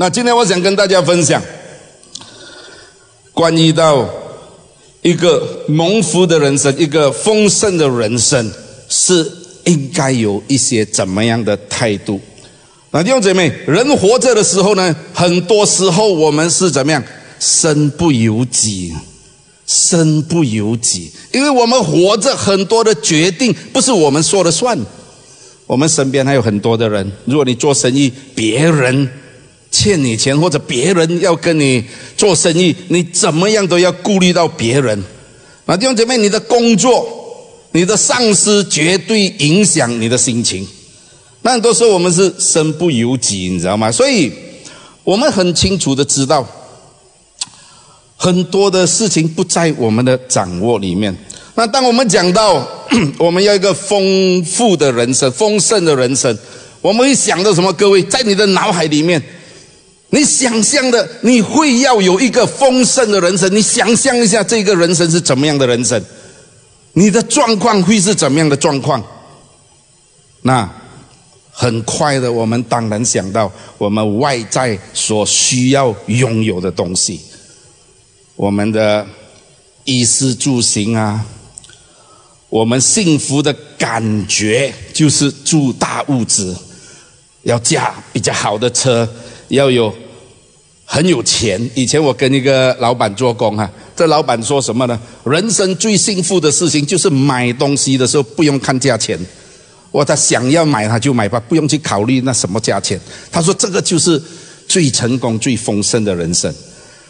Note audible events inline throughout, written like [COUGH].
那今天我想跟大家分享，关于到一个蒙福的人生，一个丰盛的人生，是应该有一些怎么样的态度？那弟兄姐妹，人活着的时候呢，很多时候我们是怎么样？身不由己，身不由己，因为我们活着很多的决定不是我们说了算。我们身边还有很多的人，如果你做生意，别人。欠你钱或者别人要跟你做生意，你怎么样都要顾虑到别人。那弟兄姐妹，你的工作、你的上司绝对影响你的心情。那很多时候我们是身不由己，你知道吗？所以我们很清楚的知道，很多的事情不在我们的掌握里面。那当我们讲到 [COUGHS] 我们要一个丰富的人生、丰盛的人生，我们会想到什么？各位，在你的脑海里面。你想象的，你会要有一个丰盛的人生。你想象一下，这个人生是怎么样的人生？你的状况会是怎么样的状况？那很快的，我们当然想到我们外在所需要拥有的东西，我们的衣食住行啊，我们幸福的感觉就是住大物质，要驾比较好的车。要有很有钱。以前我跟一个老板做工哈，这老板说什么呢？人生最幸福的事情就是买东西的时候不用看价钱，我他想要买他就买吧，不用去考虑那什么价钱。他说这个就是最成功、最丰盛的人生。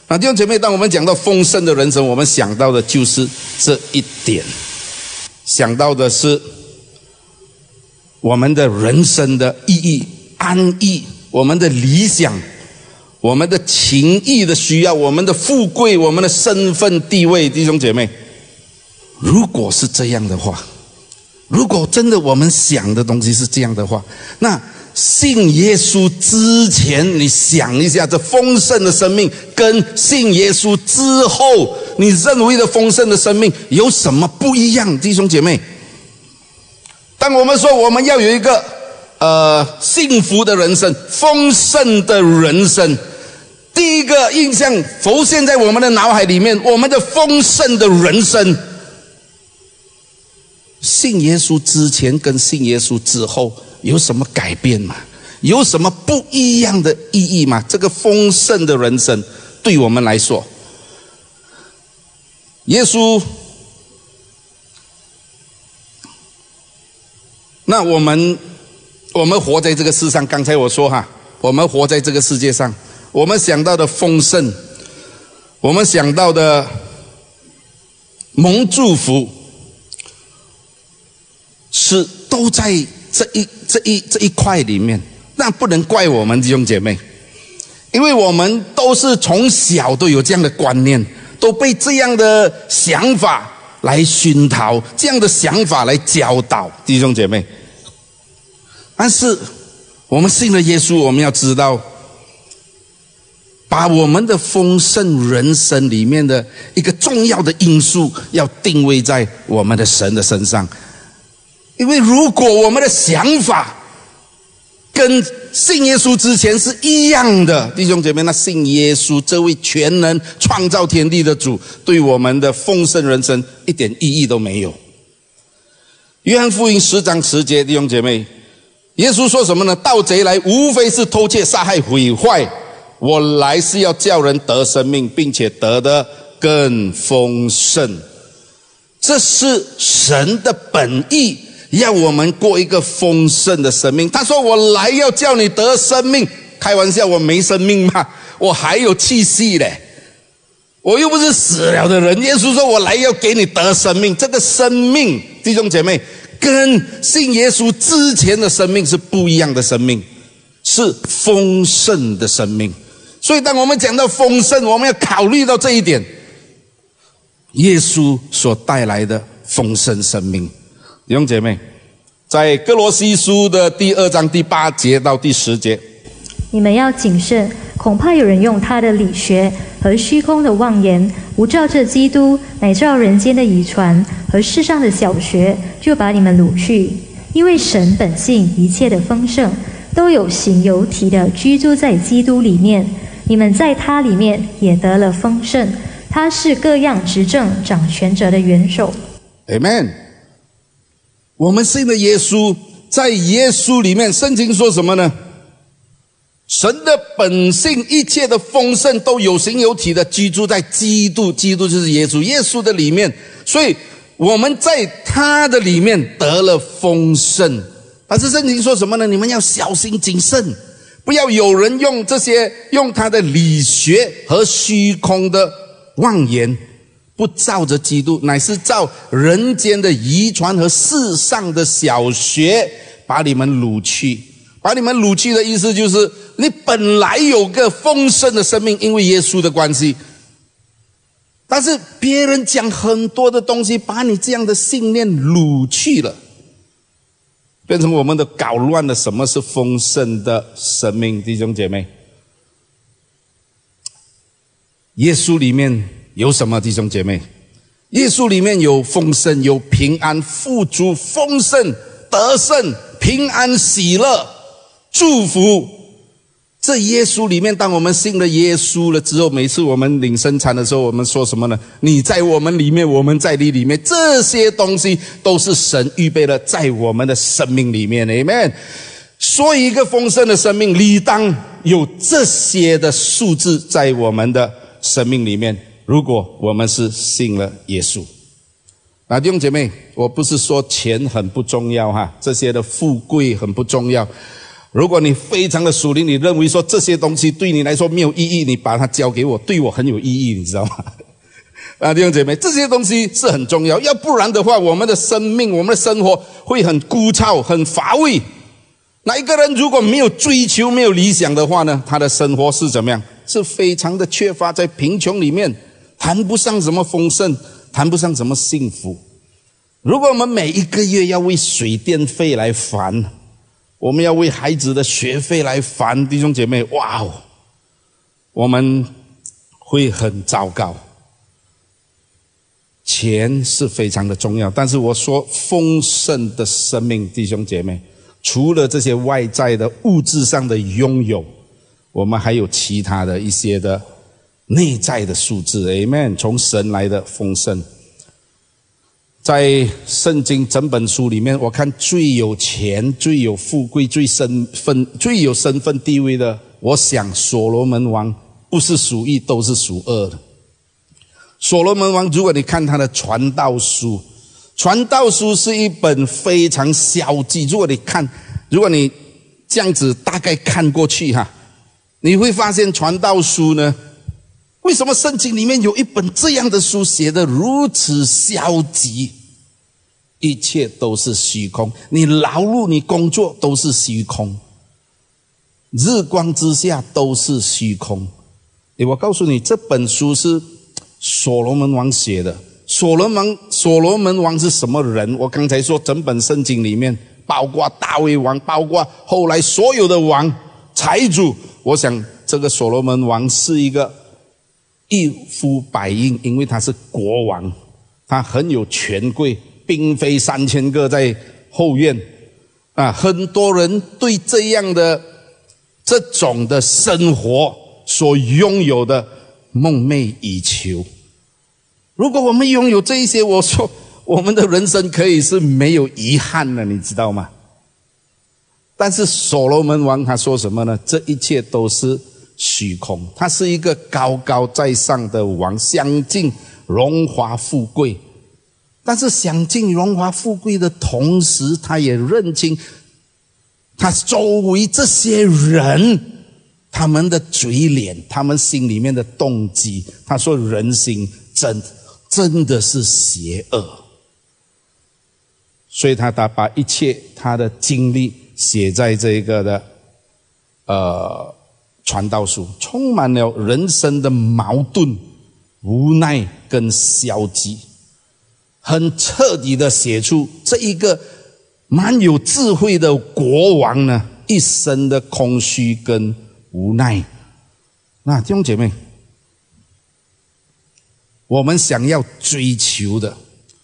那弟兄姐妹，当我们讲到丰盛的人生，我们想到的就是这一点，想到的是我们的人生的意义、安逸。我们的理想，我们的情谊的需要，我们的富贵，我们的身份地位，弟兄姐妹，如果是这样的话，如果真的我们想的东西是这样的话，那信耶稣之前，你想一下，这丰盛的生命跟信耶稣之后，你认为的丰盛的生命有什么不一样？弟兄姐妹，当我们说我们要有一个。呃，幸福的人生，丰盛的人生，第一个印象浮现在我们的脑海里面。我们的丰盛的人生，信耶稣之前跟信耶稣之后有什么改变吗？有什么不一样的意义吗？这个丰盛的人生对我们来说，耶稣，那我们。我们活在这个世上，刚才我说哈，我们活在这个世界上，我们想到的丰盛，我们想到的蒙祝福，是都在这一这一这一块里面。那不能怪我们弟兄姐妹，因为我们都是从小都有这样的观念，都被这样的想法来熏陶，这样的想法来教导弟兄姐妹。但是，我们信了耶稣，我们要知道，把我们的丰盛人生里面的一个重要的因素，要定位在我们的神的身上。因为如果我们的想法跟信耶稣之前是一样的，弟兄姐妹，那信耶稣这位全能创造天地的主，对我们的丰盛人生一点意义都没有。约翰福音十章十节，弟兄姐妹。耶稣说什么呢？盗贼来，无非是偷窃、杀害、毁坏。我来是要叫人得生命，并且得的更丰盛。这是神的本意，要我们过一个丰盛的生命。他说：“我来要叫你得生命。”开玩笑，我没生命吗？我还有气息嘞！我又不是死了的人。耶稣说：“我来要给你得生命。”这个生命，弟兄姐妹。跟信耶稣之前的生命是不一样的生命，是丰盛的生命。所以，当我们讲到丰盛，我们要考虑到这一点：耶稣所带来的丰盛生命。弟兄姐妹，在哥罗西书的第二章第八节到第十节，你们要谨慎。恐怕有人用他的理学和虚空的妄言，不照这基督，乃照人间的遗传和世上的小学，就把你们掳去。因为神本性一切的丰盛，都有形有体的居住在基督里面。你们在他里面也得了丰盛。他是各样执政掌权者的元首。Amen。我们信的耶稣，在耶稣里面，圣经说什么呢？神的本性，一切的丰盛都有形有体的居住在基督，基督就是耶稣，耶稣的里面。所以我们在他的里面得了丰盛。但是圣经说什么呢？你们要小心谨慎，不要有人用这些用他的理学和虚空的妄言，不照着基督，乃是照人间的遗传和世上的小学，把你们掳去。把你们掳去的意思就是，你本来有个丰盛的生命，因为耶稣的关系。但是别人讲很多的东西，把你这样的信念掳去了，变成我们的搞乱了。什么是丰盛的生命，弟兄姐妹？耶稣里面有什么，弟兄姐妹？耶稣里面有丰盛，有平安、富足、丰盛、得胜、平安、喜乐。祝福，这耶稣里面，当我们信了耶稣了之后，每次我们领生产的时候，我们说什么呢？你在我们里面，我们在你里面，这些东西都是神预备了在我们的生命里面。Amen。说一个丰盛的生命，理当有这些的数字在我们的生命里面。如果我们是信了耶稣，那弟兄姐妹，我不是说钱很不重要哈，这些的富贵很不重要。如果你非常的属灵，你认为说这些东西对你来说没有意义，你把它交给我，对我很有意义，你知道吗？[LAUGHS] 啊，弟兄姐妹，这些东西是很重要，要不然的话，我们的生命、我们的生活会很枯燥、很乏味。那一个人如果没有追求、没有理想的话呢，他的生活是怎么样？是非常的缺乏，在贫穷里面，谈不上什么丰盛，谈不上什么幸福。如果我们每一个月要为水电费来烦。我们要为孩子的学费来烦弟兄姐妹，哇哦，我们会很糟糕。钱是非常的重要，但是我说丰盛的生命，弟兄姐妹，除了这些外在的物质上的拥有，我们还有其他的一些的内在的数字，Amen，从神来的丰盛。在圣经整本书里面，我看最有钱、最有富贵、最身份、最有身份地位的，我想所罗门王不是属一，都是属二的。所罗门王，如果你看他的传道书，传道书是一本非常消极。如果你看，如果你这样子大概看过去哈，你会发现传道书呢。为什么圣经里面有一本这样的书写的如此消极？一切都是虚空，你劳碌、你工作都是虚空，日光之下都是虚空。诶，我告诉你，这本书是所罗门王写的。所罗门所罗门王是什么人？我刚才说，整本圣经里面，包括大卫王，包括后来所有的王、财主，我想这个所罗门王是一个。一呼百应，因为他是国王，他很有权贵，兵非三千个在后院，啊，很多人对这样的这种的生活所拥有的梦寐以求。如果我们拥有这一些，我说我们的人生可以是没有遗憾的，你知道吗？但是所罗门王他说什么呢？这一切都是。虚空，他是一个高高在上的王，享尽荣华富贵。但是享尽荣华富贵的同时，他也认清他周围这些人他们的嘴脸，他们心里面的动机。他说：“人心真真的是邪恶。”所以他他把一切他的经历写在这个的呃。传道书充满了人生的矛盾、无奈跟消极，很彻底的写出这一个蛮有智慧的国王呢一生的空虚跟无奈。那弟兄姐妹，我们想要追求的，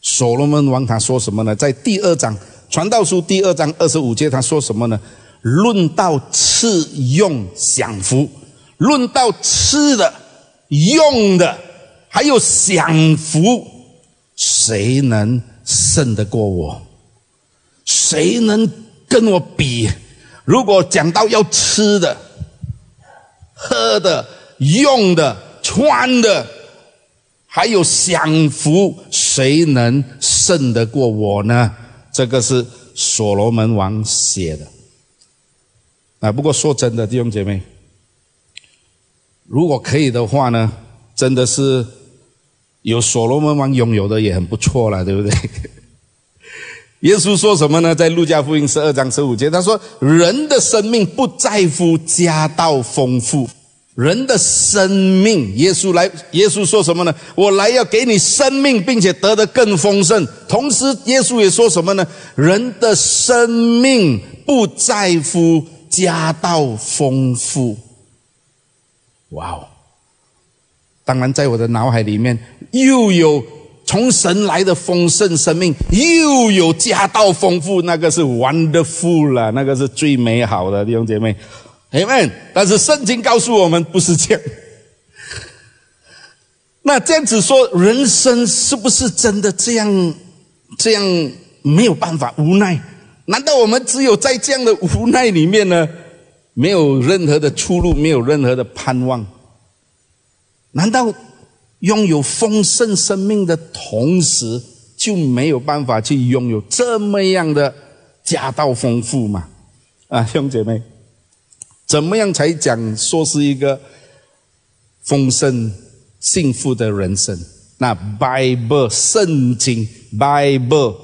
所罗门王他说什么呢？在第二章传道书第二章二十五节，他说什么呢？论到吃用享福，论到吃的、用的，还有享福，谁能胜得过我？谁能跟我比？如果讲到要吃的、喝的、用的、穿的，还有享福，谁能胜得过我呢？这个是所罗门王写的。啊，不过说真的，弟兄姐妹，如果可以的话呢，真的是有所罗门王拥有的也很不错了，对不对？[LAUGHS] 耶稣说什么呢？在路加福音十二章十五节，他说：“人的生命不在乎家道丰富，人的生命。”耶稣来，耶稣说什么呢？我来要给你生命，并且得的更丰盛。同时，耶稣也说什么呢？人的生命不在乎家道丰富。哇哦！当然，在我的脑海里面又有。从神来的丰盛生命，又有家道丰富，那个是 wonderful 了，那个是最美好的弟兄姐妹，amen。但是圣经告诉我们不是这样。[LAUGHS] 那这样子说，人生是不是真的这样？这样没有办法，无奈？难道我们只有在这样的无奈里面呢？没有任何的出路，没有任何的盼望？难道？拥有丰盛生命的同时，就没有办法去拥有这么样的家道丰富嘛？啊，兄姐妹，怎么样才讲说是一个丰盛幸福的人生？那 Bible 圣经 Bible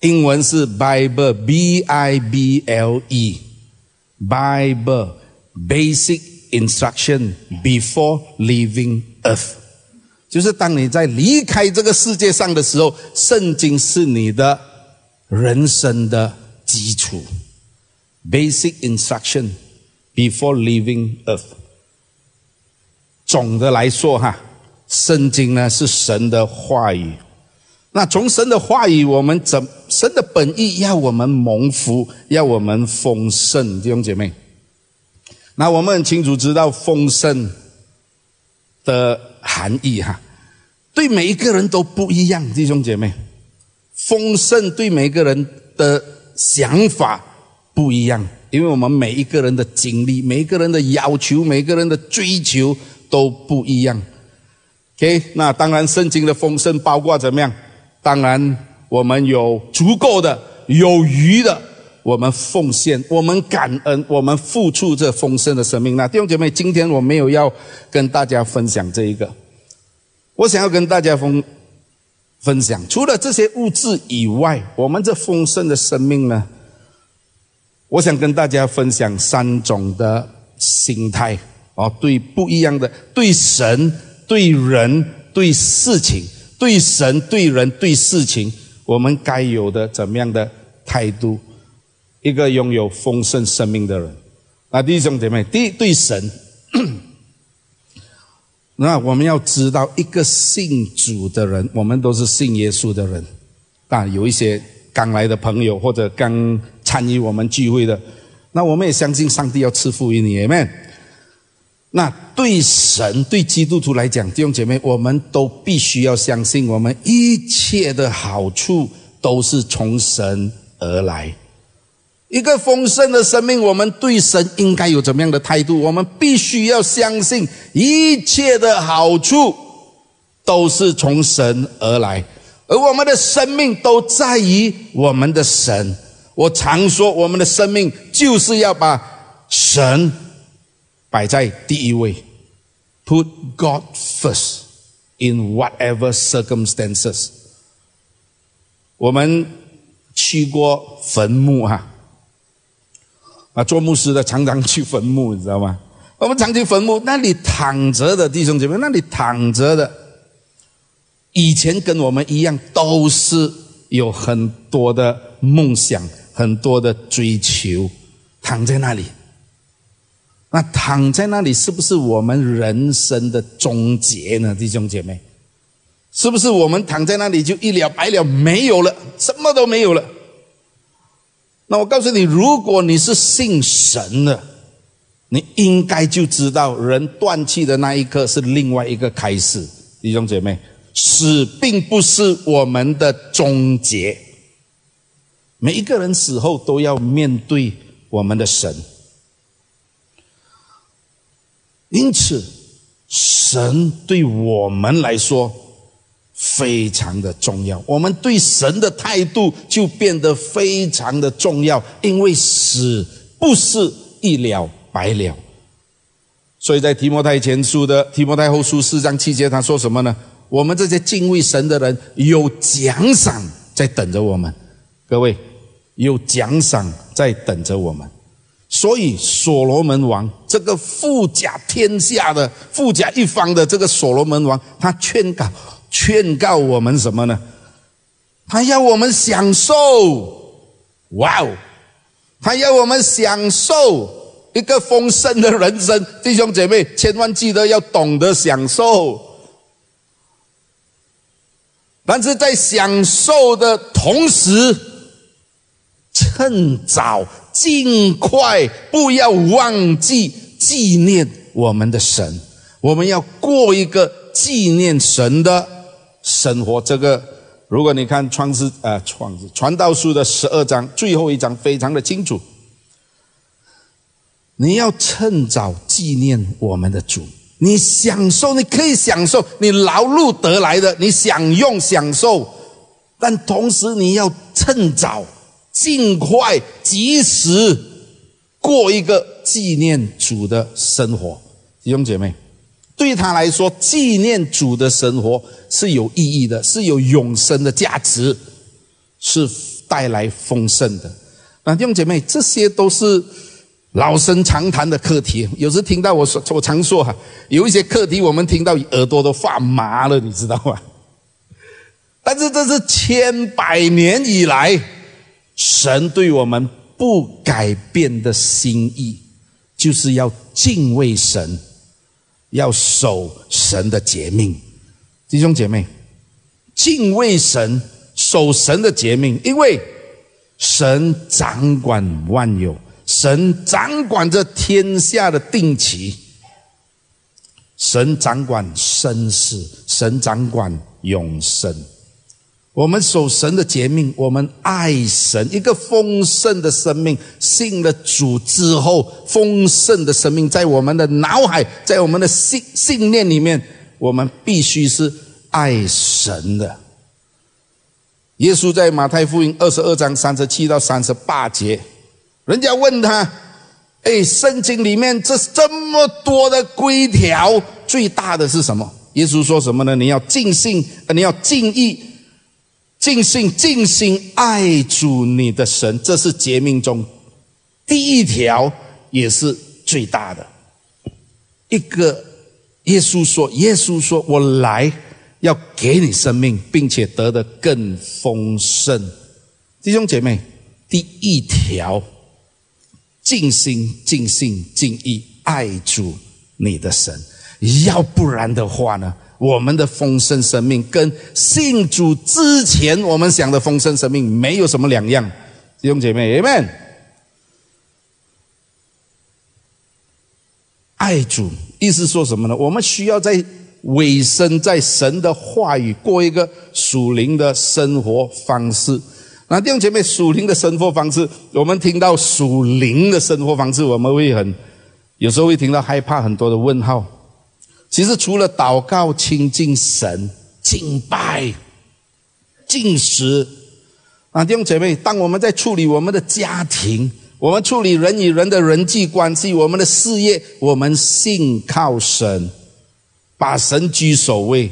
英文是 Bible，B I B L E，Bible basic instruction before leaving earth。就是当你在离开这个世界上的时候，圣经是你的人生的基础，basic instruction before leaving earth。总的来说，哈，圣经呢是神的话语。那从神的话语，我们怎神的本意要我们蒙福，要我们丰盛，弟兄姐妹。那我们很清楚知道丰盛的。含义哈，对每一个人都不一样，弟兄姐妹，丰盛对每个人的想法不一样，因为我们每一个人的经历、每一个人的要求、每个人的追求都不一样。OK，那当然，圣经的丰盛包括怎么样？当然，我们有足够的、有余的，我们奉献，我们感恩，我们付出这丰盛的生命。那弟兄姐妹，今天我没有要跟大家分享这一个。我想要跟大家分分享，除了这些物质以外，我们这丰盛的生命呢？我想跟大家分享三种的心态哦，对不一样的，对神、对人、对事情，对神、对人、对事情，我们该有的怎么样的态度？一个拥有丰盛生命的人，那，弟兄姐妹，第一对神。[CLEARS THROAT] 那我们要知道，一个信主的人，我们都是信耶稣的人。啊，有一些刚来的朋友，或者刚参与我们聚会的，那我们也相信上帝要赐福于你，Amen。那对神、对基督徒来讲，弟兄姐妹，我们都必须要相信，我们一切的好处都是从神而来。一个丰盛的生命，我们对神应该有怎么样的态度？我们必须要相信，一切的好处都是从神而来，而我们的生命都在于我们的神。我常说，我们的生命就是要把神摆在第一位，Put God first in whatever circumstances。我们去过坟墓哈。啊，做牧师的常常去坟墓，你知道吗？我们常去坟墓，那里躺着的弟兄姐妹，那里躺着的，以前跟我们一样，都是有很多的梦想，很多的追求，躺在那里。那躺在那里，是不是我们人生的终结呢？弟兄姐妹，是不是我们躺在那里就一了百了，没有了，什么都没有了？那我告诉你，如果你是信神的，你应该就知道，人断气的那一刻是另外一个开始。弟兄姐妹，死并不是我们的终结。每一个人死后都要面对我们的神，因此，神对我们来说。非常的重要，我们对神的态度就变得非常的重要，因为死不是一了百了。所以在提摩太前书的提摩太后书四章七节，他说什么呢？我们这些敬畏神的人有奖赏在等着我们，各位有奖赏在等着我们。所以所罗门王这个富甲天下的富甲一方的这个所罗门王，他劝告。劝告我们什么呢？他要我们享受，哇哦！他要我们享受一个丰盛的人生，弟兄姐妹，千万记得要懂得享受。但是在享受的同时，趁早、尽快，不要忘记纪念我们的神。我们要过一个纪念神的。生活这个，如果你看创世啊创世传道书的十二章最后一章，非常的清楚。你要趁早纪念我们的主，你享受，你可以享受你劳碌得来的，你享用享受，但同时你要趁早、尽快、及时过一个纪念主的生活，弟兄姐妹。对他来说，纪念主的生活是有意义的，是有永生的价值，是带来丰盛的。那弟兄姐妹，这些都是老生常谈的课题。有时听到我说，我常说哈，有一些课题我们听到耳朵都发麻了，你知道吗？但是这是千百年以来神对我们不改变的心意，就是要敬畏神。要守神的诫命，弟兄姐妹，敬畏神，守神的诫命，因为神掌管万有，神掌管着天下的定期，神掌管生死，神掌管永生。我们守神的诫命，我们爱神，一个丰盛的生命。信了主之后，丰盛的生命在我们的脑海，在我们的信信念里面，我们必须是爱神的。耶稣在马太福音二十二章三十七到三十八节，人家问他：“哎，圣经里面这这么多的规条，最大的是什么？”耶稣说什么呢？你要尽心，你要尽意。尽心尽心爱主你的神，这是诫命中第一条，也是最大的。一个耶稣说：“耶稣说我来要给你生命，并且得的更丰盛。”弟兄姐妹，第一条，尽心尽心尽意爱主你的神，要不然的话呢？我们的丰盛生命跟信主之前我们想的丰盛生命没有什么两样，弟兄姐妹，Amen。爱主意思说什么呢？我们需要在尾声，在神的话语过一个属灵的生活方式。那弟兄姐妹，属灵的生活方式，我们听到属灵的生活方式，我们会很有时候会听到害怕很多的问号。其实除了祷告、亲近神、敬拜、进食，啊，弟兄姐妹，当我们在处理我们的家庭，我们处理人与人的人际关系，我们的事业，我们信靠神，把神居首位，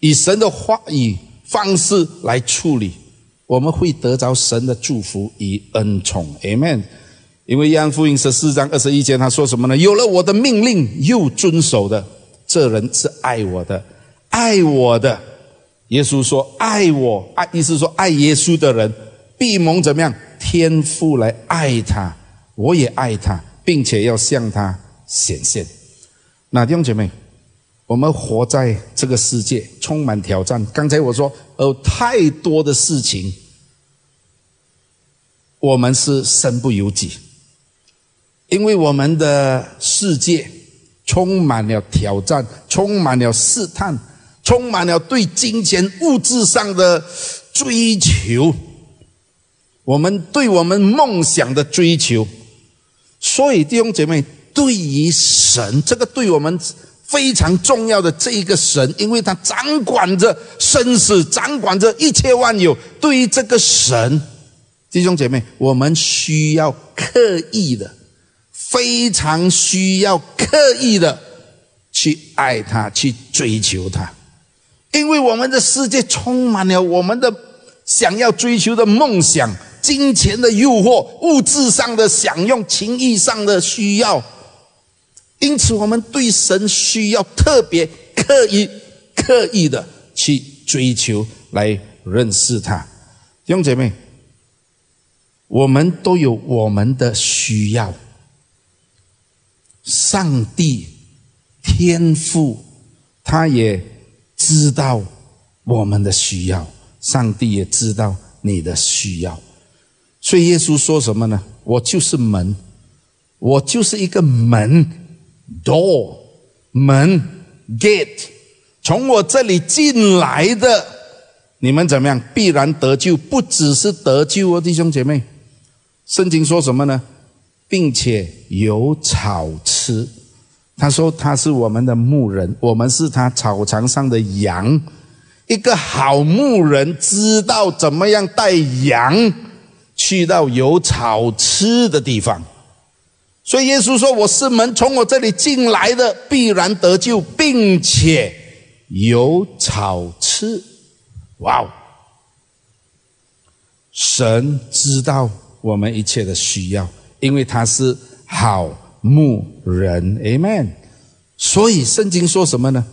以神的话语方式来处理，我们会得着神的祝福与恩宠，Amen。因为约翰福音十四章二十一节他说什么呢？有了我的命令又遵守的。这人是爱我的，爱我的。耶稣说：“爱我，爱意思说爱耶稣的人，必蒙怎么样？天父来爱他，我也爱他，并且要向他显现。”那弟兄姐妹，我们活在这个世界，充满挑战。刚才我说，有太多的事情我们是身不由己，因为我们的世界充满了挑战，充满了试探，充满了对金钱物质上的追求，我们对我们梦想的追求。所以弟兄姐妹，对于神这个对我们非常重要的这一个神，因为他掌管着生死，掌管着一切万有。对于这个神，弟兄姐妹，我们需要刻意的，非常需要刻意的去爱他，去追求他，因为我们的世界充满了我们的想要追求的梦想。金钱的诱惑，物质上的享用，情谊上的需要，因此我们对神需要特别刻意、刻意的去追求，来认识他。弟兄姐妹，我们都有我们的需要。上帝天父，他也知道我们的需要，上帝也知道你的需要。所以耶稣说什么呢？我就是门，我就是一个门，door 门 gate，从我这里进来的，你们怎么样？必然得救，不只是得救哦，弟兄姐妹。圣经说什么呢？并且有草吃。他说他是我们的牧人，我们是他草场上的羊。一个好牧人知道怎么样带羊。去到有草吃的地方，所以耶稣说：“我是门，从我这里进来的必然得救，并且有草吃。”哇哦！神知道我们一切的需要，因为他是好牧人，Amen。所以圣经说什么呢？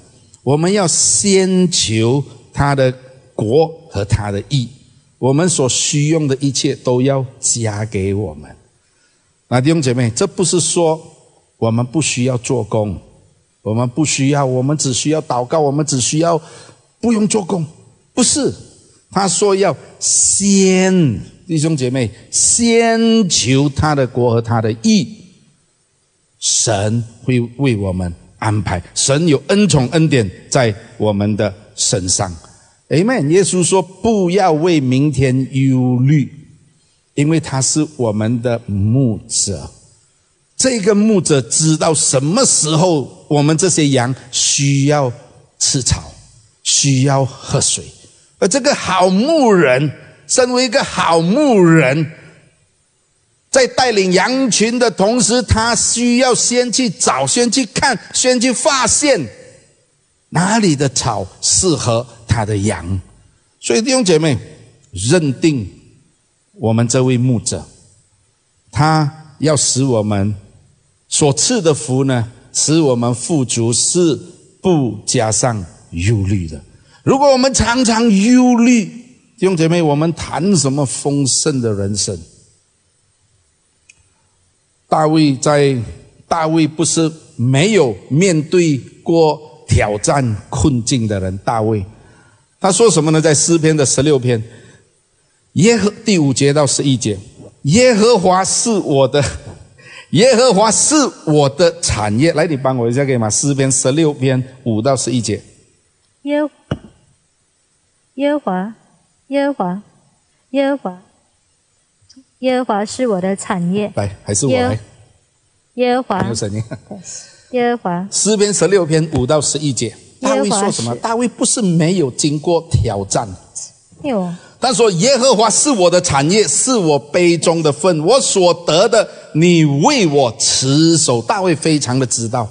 我们要先求他的国和他的义。我们所需用的一切都要加给我们。那弟兄姐妹，这不是说我们不需要做工，我们不需要，我们只需要祷告，我们只需要不用做工，不是。他说要先，弟兄姐妹，先求他的国和他的义，神会为我们安排。神有恩宠恩典在我们的身上。Amen。耶稣说：“不要为明天忧虑，因为他是我们的牧者。这个牧者知道什么时候我们这些羊需要吃草，需要喝水。而这个好牧人，身为一个好牧人，在带领羊群的同时，他需要先去找，先去看，先去发现哪里的草适合。”他的羊，所以弟兄姐妹，认定我们这位牧者，他要使我们所赐的福呢，使我们富足，是不加上忧虑的。如果我们常常忧虑，弟兄姐妹，我们谈什么丰盛的人生？大卫在大卫不是没有面对过挑战困境的人，大卫。他说什么呢？在诗篇的十六篇，耶和第五节到十一节，耶和华是我的，耶和华是我的产业。来，你帮我一下可以吗？诗篇十六篇五到十一节。耶，耶和华，耶和华，耶和华，耶和华是我的产业。来，还是我来。耶和华。没有声音。耶和华。诗篇十六篇五到十一节。大卫说什么？大卫不是没有经过挑战，有。他说：“耶和华是我的产业，是我杯中的份，我所得的，你为我持守。”大卫非常的知道。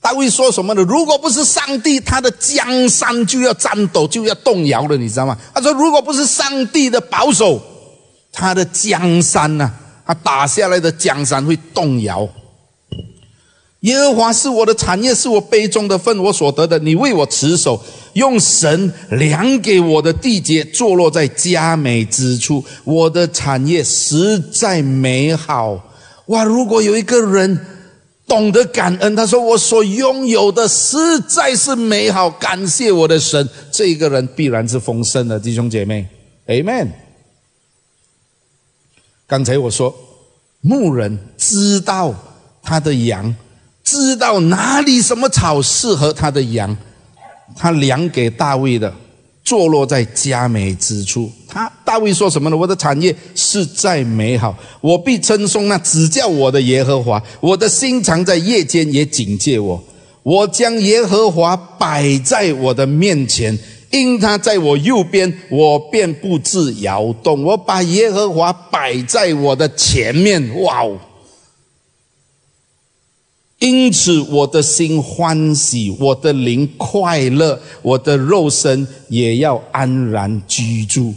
大卫说什么呢？如果不是上帝，他的江山就要颤抖，就要动摇了，你知道吗？他说：“如果不是上帝的保守，他的江山呢？他打下来的江山会动摇。”耶和华是我的产业，是我杯中的份，我所得的。你为我持守，用神量给我的地界，坐落在佳美之处。我的产业实在美好。哇！如果有一个人懂得感恩，他说：“我所拥有的实在是美好，感谢我的神。”这一个人必然是丰盛的，弟兄姐妹，Amen。刚才我说，牧人知道他的羊，知道哪里什么草适合他的羊，他量给大卫的，坐落在佳美之处。他大卫说什么呢？我的产业是在美好，我必称颂那指教我的耶和华。我的心常在夜间也警戒我。我将耶和华摆在我的面前，因他在我右边，我便不致摇动。我把耶和华摆在我的前面，哇哦！因此我的心欢喜，我的灵快乐，我的肉身也要安然居住。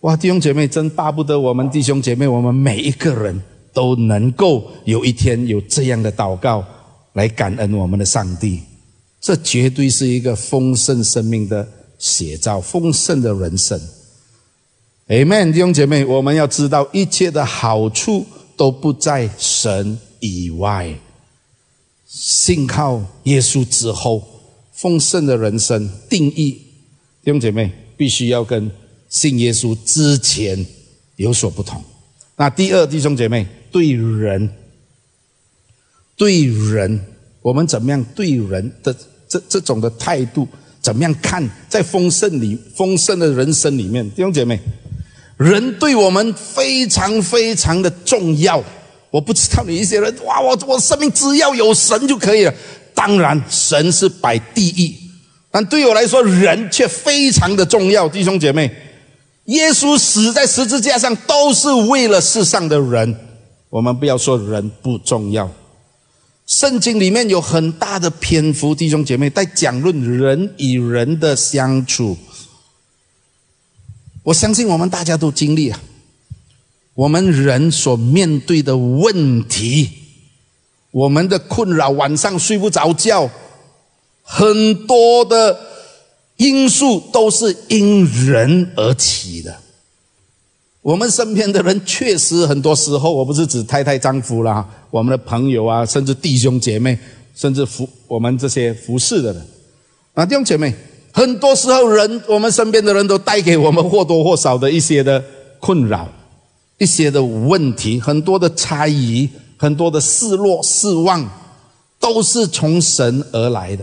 哇，弟兄姐妹，真巴不得我们弟兄姐妹，我们每一个人都能够有一天有这样的祷告。来感恩我们的上帝，这绝对是一个丰盛生命的写照，丰盛的人生。Amen，弟兄姐妹，我们要知道一切的好处都不在神以外，信靠耶稣之后，丰盛的人生定义，弟兄姐妹必须要跟信耶稣之前有所不同。那第二，弟兄姐妹对人。对人，我们怎么样对人的这这种的态度，怎么样看？在丰盛里，丰盛的人生里面，弟兄姐妹，人对我们非常非常的重要。我不知道你一些人，哇，我我生命只要有神就可以了。当然，神是摆第一，但对我来说，人却非常的重要。弟兄姐妹，耶稣死在十字架上，都是为了世上的人。我们不要说人不重要。圣经里面有很大的篇幅，弟兄姐妹在讲论人与人的相处。我相信我们大家都经历啊，我们人所面对的问题，我们的困扰，晚上睡不着觉，很多的因素都是因人而起的。我们身边的人确实很多时候，我不是指太太、丈夫啦，我们的朋友啊，甚至弟兄姐妹，甚至服我们这些服侍的人啊，弟兄姐妹，很多时候人，我们身边的人都带给我们或多或少的一些的困扰，一些的问题，很多的猜疑，很多的失落、失望，都是从神而来的。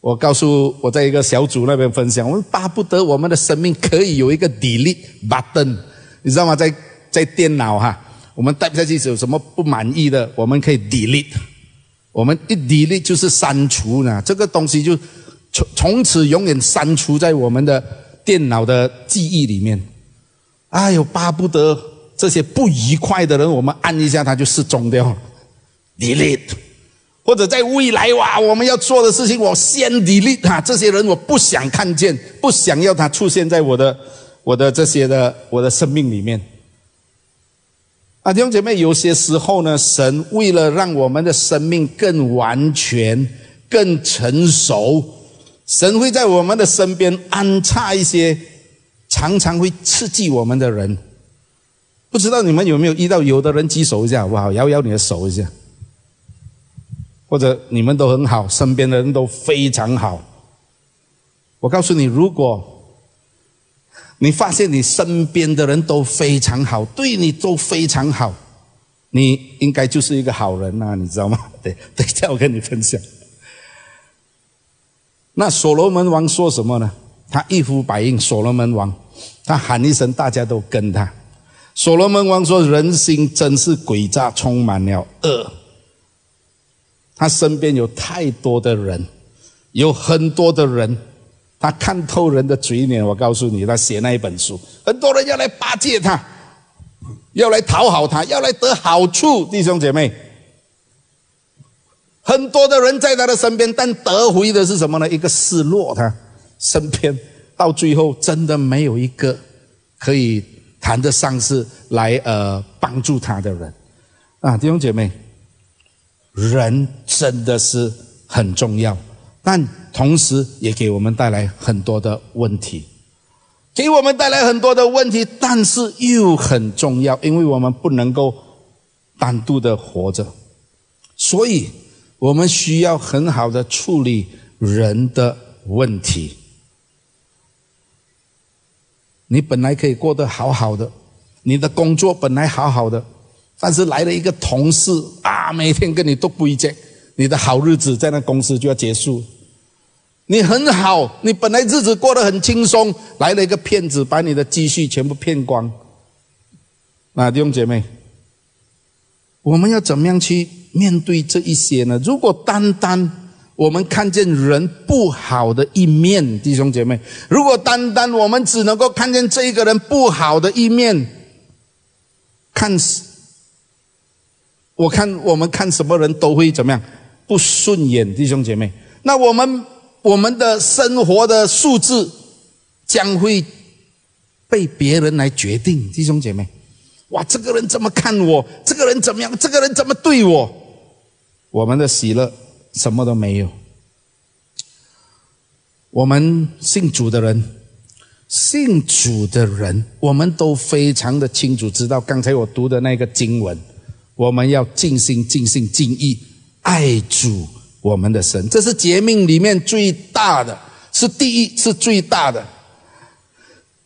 我告诉我在一个小组那边分享，我们巴不得我们的生命可以有一个 delete button，你知道吗？在在电脑哈，我们带不下去有什么不满意的，我们可以 delete，我们一 delete 就是删除呢，这个东西就从从此永远删除在我们的电脑的记忆里面。哎呦，巴不得这些不愉快的人，我们按一下他就失踪掉了，delete。或者在未来哇，我们要做的事情，我先 delete 他这些人，我不想看见，不想要他出现在我的我的这些的我的生命里面。啊，弟兄姐妹，有些时候呢，神为了让我们的生命更完全、更成熟，神会在我们的身边安插一些常常会刺激我们的人。不知道你们有没有遇到？有的人举手一下好不好？摇摇你的手一下。或者你们都很好，身边的人都非常好。我告诉你，如果你发现你身边的人都非常好，对你都非常好，你应该就是一个好人呐，你知道吗？[LAUGHS] 对，等一下我跟你分享。那所罗门王说什么呢？他一呼百应。所罗门王，他喊一声，大家都跟他。所罗门王说：“人心真是诡诈，充满了恶。”他身边有太多的人，有很多的人，他看透人的嘴脸。我告诉你，他写那一本书，很多人要来巴结他，要来讨好他，要来得好处。弟兄姐妹，很多的人在他的身边，但得回的是什么呢？一个失落。他身边到最后，真的没有一个可以谈得上是来呃帮助他的人啊，弟兄姐妹。人真的是很重要，但同时也给我们带来很多的问题，给我们带来很多的问题，但是又很重要，因为我们不能够单独的活着，所以我们需要很好的处理人的问题。你本来可以过得好好的，你的工作本来好好的，但是来了一个同事啊，每天跟你都不一样，你的好日子在那公司就要结束。你很好，你本来日子过得很轻松，来了一个骗子，把你的积蓄全部骗光。那弟兄姐妹，我们要怎么样去面对这一些呢？如果单单我们看见人不好的一面，弟兄姐妹，如果单单我们只能够看见这一个人不好的一面，看，我看我们看什么人都会怎么样不顺眼，弟兄姐妹，那我们。我们的生活的素质将会被别人来决定，弟兄姐妹，哇，这个人怎么看我？这个人怎么样？这个人怎么对我？我们的喜乐什么都没有。我们信主的人，信主的人，我们都非常的清楚知道，刚才我读的那个经文，我们要尽心、尽心、尽意爱主。我们的神，这是诫命里面最大的，是第一，是最大的。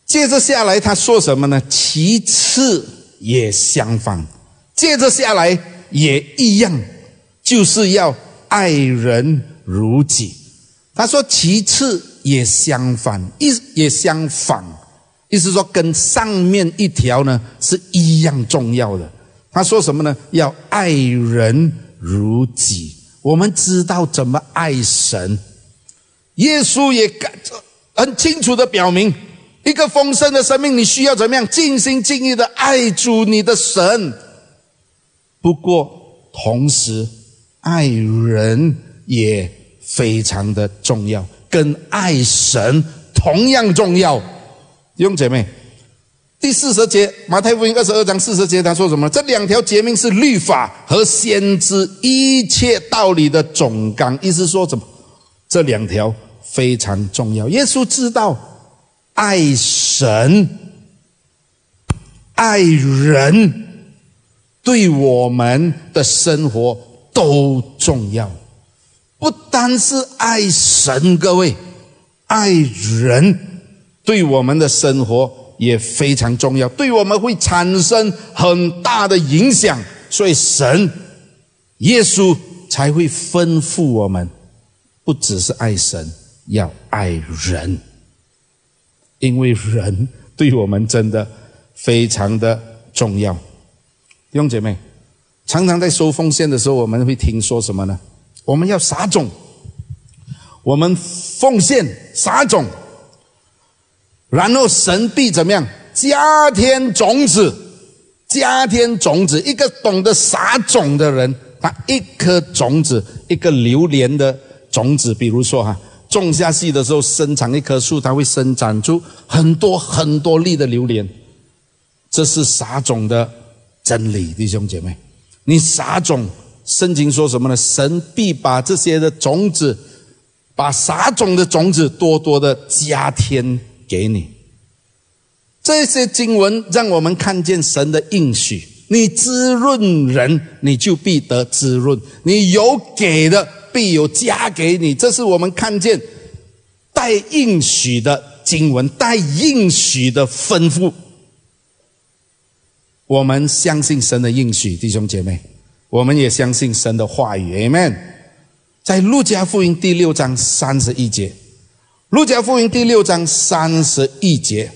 接着下来他说什么呢？其次也相反，接着下来也一样，就是要爱人如己。他说其次也相反，意也相反，意思说跟上面一条呢是一样重要的。他说什么呢？要爱人如己。我们知道怎么爱神，耶稣也很清楚的表明，一个丰盛的生命，你需要怎么样尽心尽意的爱主你的神。不过，同时爱人也非常的重要，跟爱神同样重要，弟兄姐妹。第四十节，马太福音二十二章四十节，他说什么？这两条诫命是律法和先知一切道理的总纲。意思说什么？这两条非常重要。耶稣知道，爱神、爱人，对我们的生活都重要。不单是爱神，各位，爱人对我们的生活。也非常重要，对我们会产生很大的影响，所以神、耶稣才会吩咐我们，不只是爱神，要爱人，因为人对我们真的非常的重要。弟兄姐妹，常常在收奉献的时候，我们会听说什么呢？我们要撒种，我们奉献撒种。然后神必怎么样？加添种子，加添种子。一个懂得撒种的人，他一颗种子，一个榴莲的种子，比如说哈，种下去的时候生长一棵树，它会生长出很多很多粒的榴莲。这是撒种的真理，弟兄姐妹。你撒种，圣经说什么呢？神必把这些的种子，把撒种的种子多多的加添。给你这些经文，让我们看见神的应许。你滋润人，你就必得滋润；你有给的，必有加给你。这是我们看见带应许的经文，带应许的吩咐。我们相信神的应许，弟兄姐妹，我们也相信神的话语。Amen。在路加福音第六章三十一节。路加福音第六章三十一节：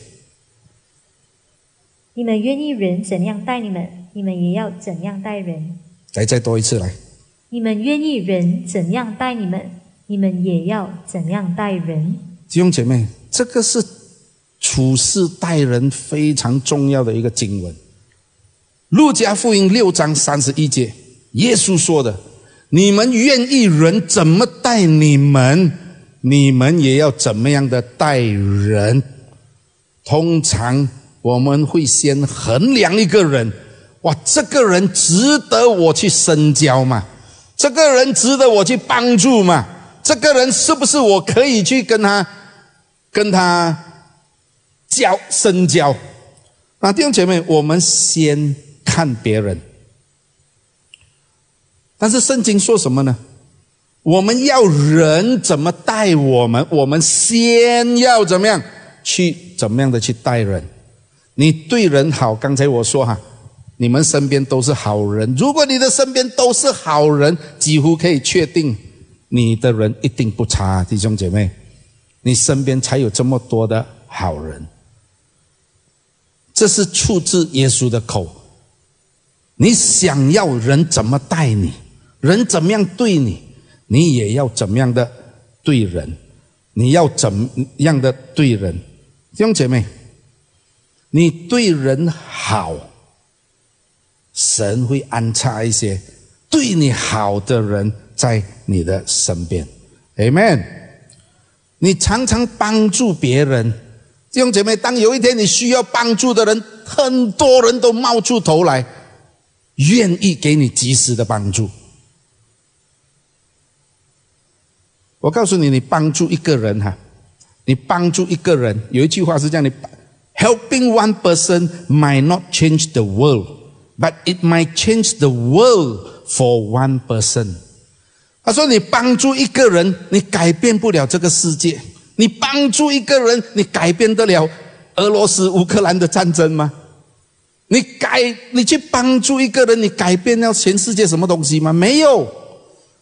你们愿意人怎样待你们，你们也要怎样待人。来再多一次来。你们愿意人怎样待你们，你们也要怎样待人。弟兄姐妹，这个是处事待人非常重要的一个经文。路加福音六章三十一节，耶稣说的：“你们愿意人怎么待你们？”你们也要怎么样的待人？通常我们会先衡量一个人，哇，这个人值得我去深交吗？这个人值得我去帮助吗？这个人是不是我可以去跟他、跟他交深交？那弟兄姐妹，我们先看别人，但是圣经说什么呢？我们要人怎么待我们，我们先要怎么样去怎么样的去待人。你对人好，刚才我说哈，你们身边都是好人。如果你的身边都是好人，几乎可以确定你的人一定不差，弟兄姐妹，你身边才有这么多的好人。这是出自耶稣的口。你想要人怎么待你，人怎么样对你，你也要怎么样的对人。你要怎样的对人，弟兄姐妹？你对人好，神会安插一些对你好的人在你的身边，Amen。你常常帮助别人，弟兄姐妹，当有一天你需要帮助的人，很多人都冒出头来，愿意给你及时的帮助。我告诉你，你帮助一个人哈，你帮助一个人，有一句话是这样：你 helping one person might not change the world, but it might change the world for one person。他说，你帮助一个人，你改变不了这个世界；你帮助一个人，你改变得了俄罗斯乌克兰的战争吗？你改，你去帮助一个人，你改变了全世界什么东西吗？没有。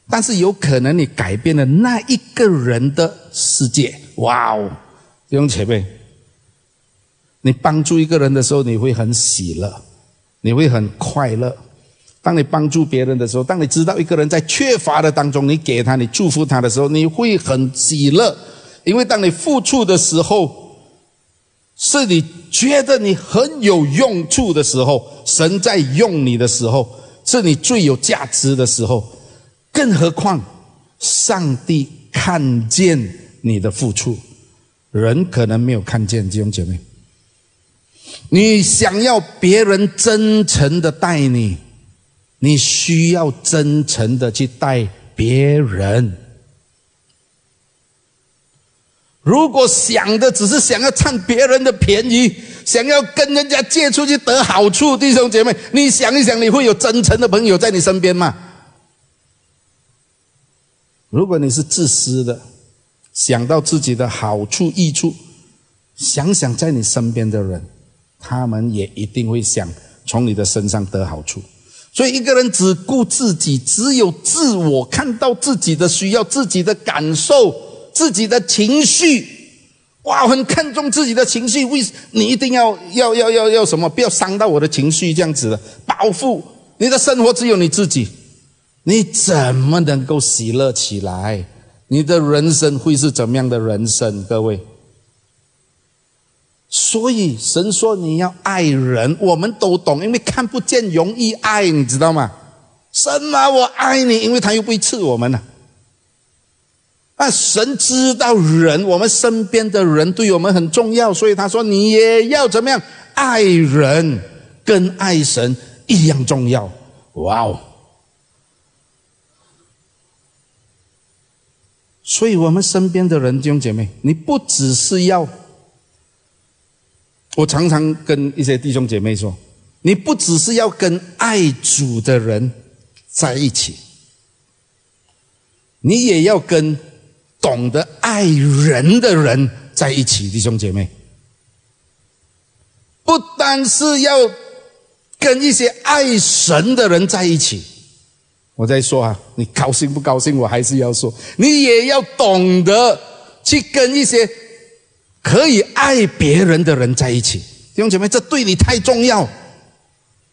但是有可能你改变了那一个人的世界，哇哦！弟兄姐妹，你帮助一个人的时候，你会很喜乐，你会很快乐。当你帮助别人的时候，当你知道一个人在缺乏的当中，你给他，你祝福他的时候，你会很喜乐，因为当你付出的时候，是你觉得你很有用处的时候，神在用你的时候，是你最有价值的时候。更何况，上帝看见你的付出，人可能没有看见。弟兄姐妹，你想要别人真诚的待你，你需要真诚的去待别人。如果想的只是想要占别人的便宜，想要跟人家借出去得好处，弟兄姐妹，你想一想，你会有真诚的朋友在你身边吗？如果你是自私的，想到自己的好处益处，想想在你身边的人，他们也一定会想从你的身上得好处。所以一个人只顾自己，只有自我，看到自己的需要、自己的感受、自己的情绪，哇，很看重自己的情绪。为你一定要要要要要什么？不要伤到我的情绪，这样子的保护你的生活，只有你自己。你怎么能够喜乐起来？你的人生会是怎么样的人生？各位，所以神说你要爱人，我们都懂，因为看不见容易爱，你知道吗？什么？我爱你，因为他又不会刺我们呢。那神知道人，我们身边的人对我们很重要，所以他说你也要怎么样爱人，跟爱神一样重要。哇哦！所以，我们身边的人弟兄姐妹，你不只是要，我常常跟一些弟兄姐妹说，你不只是要跟爱主的人在一起，你也要跟懂得爱人的人在一起，弟兄姐妹，不单是要跟一些爱神的人在一起。我在说啊，你高兴不高兴？我还是要说，你也要懂得去跟一些可以爱别人的人在一起，弟兄姐妹，这对你太重要。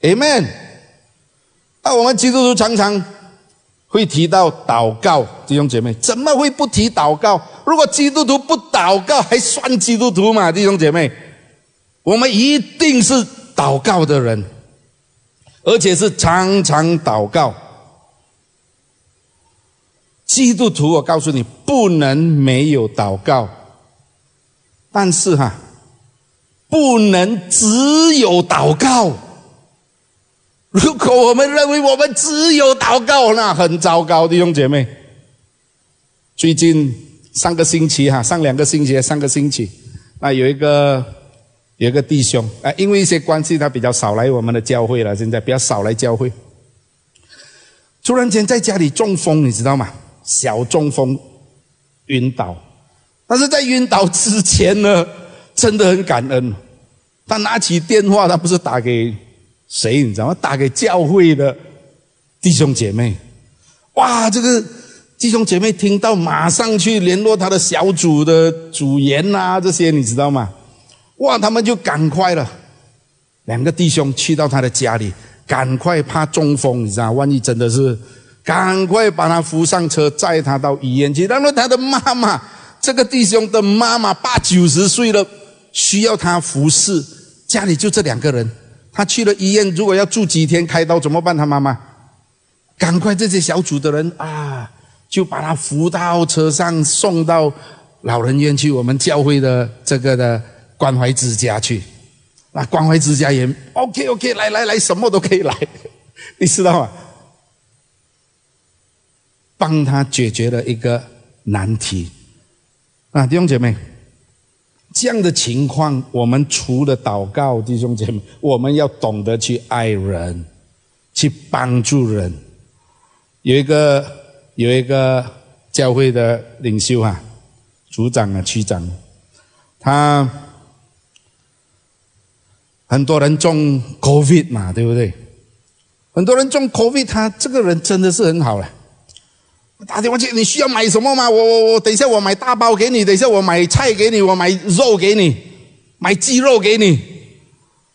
Amen。那我们基督徒常常会提到祷告，弟兄姐妹，怎么会不提祷告？如果基督徒不祷告，还算基督徒吗？弟兄姐妹，我们一定是祷告的人，而且是常常祷告。基督徒，我告诉你，不能没有祷告。但是哈，不能只有祷告。如果我们认为我们只有祷告，那很糟糕，弟兄姐妹。最近上个星期哈，上两个星期，上个星期，那有一个有一个弟兄啊，因为一些关系，他比较少来我们的教会了，现在比较少来教会。突然间在家里中风，你知道吗？小中风，晕倒，但是在晕倒之前呢，真的很感恩。他拿起电话，他不是打给谁，你知道吗？打给教会的弟兄姐妹。哇，这个弟兄姐妹听到，马上去联络他的小组的组员呐，这些你知道吗？哇，他们就赶快了，两个弟兄去到他的家里，赶快怕中风，你知道，万一真的是，赶快把他扶上车，载他到医院去。然后他的妈妈，这个弟兄的妈妈八九十岁了，需要他服侍。家里就这两个人，他去了医院，如果要住几天开刀怎么办？他妈妈，赶快这些小组的人啊，就把他扶到车上，送到老人院去，我们教会的这个的关怀之家去。那关怀之家也 OK OK，来来来，什么都可以来，[LAUGHS] 你知道吗？帮他解决了一个难题啊，弟兄姐妹。这样的情况，我们除了祷告，弟兄姐妹，我们要懂得去爱人，去帮助人。有一个有一个教会的领袖啊，组长啊，区长，他很多人中 COVID 嘛，对不对？很多人中 COVID，他这个人真的是很好了。打电话去，你需要买什么吗？我我我，等一下我买大包给你，等一下我买菜给你，我买肉给你，买鸡肉给你。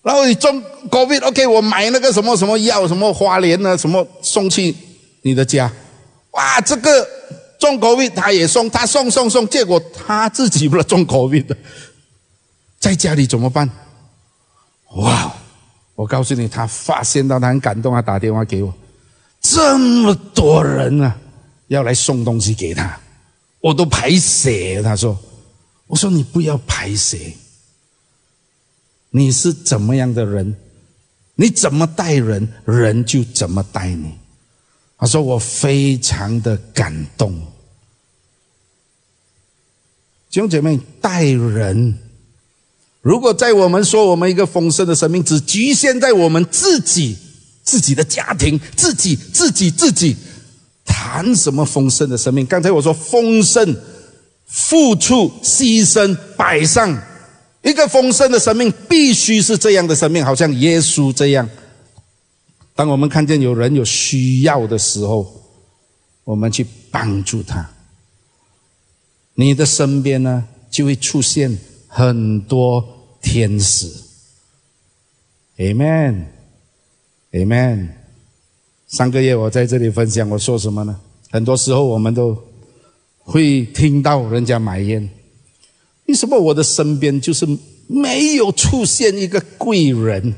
然后你中 COVID，OK，我买那个什么什么药，什么花莲呢，什么送去你的家。哇，这个中 COVID 他也送，他送送送，结果他自己不是中 COVID 的，在家里怎么办？哇，我告诉你，他发现到他很感动，他打电话给我，这么多人啊！要来送东西给他，我都排血。他说：“我说你不要排血，你是怎么样的人，你怎么待人，人就怎么待你。”他说：“我非常的感动。”弟兄姐妹，待人，如果在我们说我们一个丰盛的生命，只局限在我们自己、自己的家庭、自己、自己、自己。谈什么丰盛的生命？刚才我说丰盛、付出、牺牲、摆上，一个丰盛的生命必须是这样的生命，好像耶稣这样。当我们看见有人有需要的时候，我们去帮助他，你的身边呢就会出现很多天使。Amen，Amen。上个月我在这里分享，我说什么呢？很多时候我们都会听到人家埋怨：为什么我的身边就是没有出现一个贵人？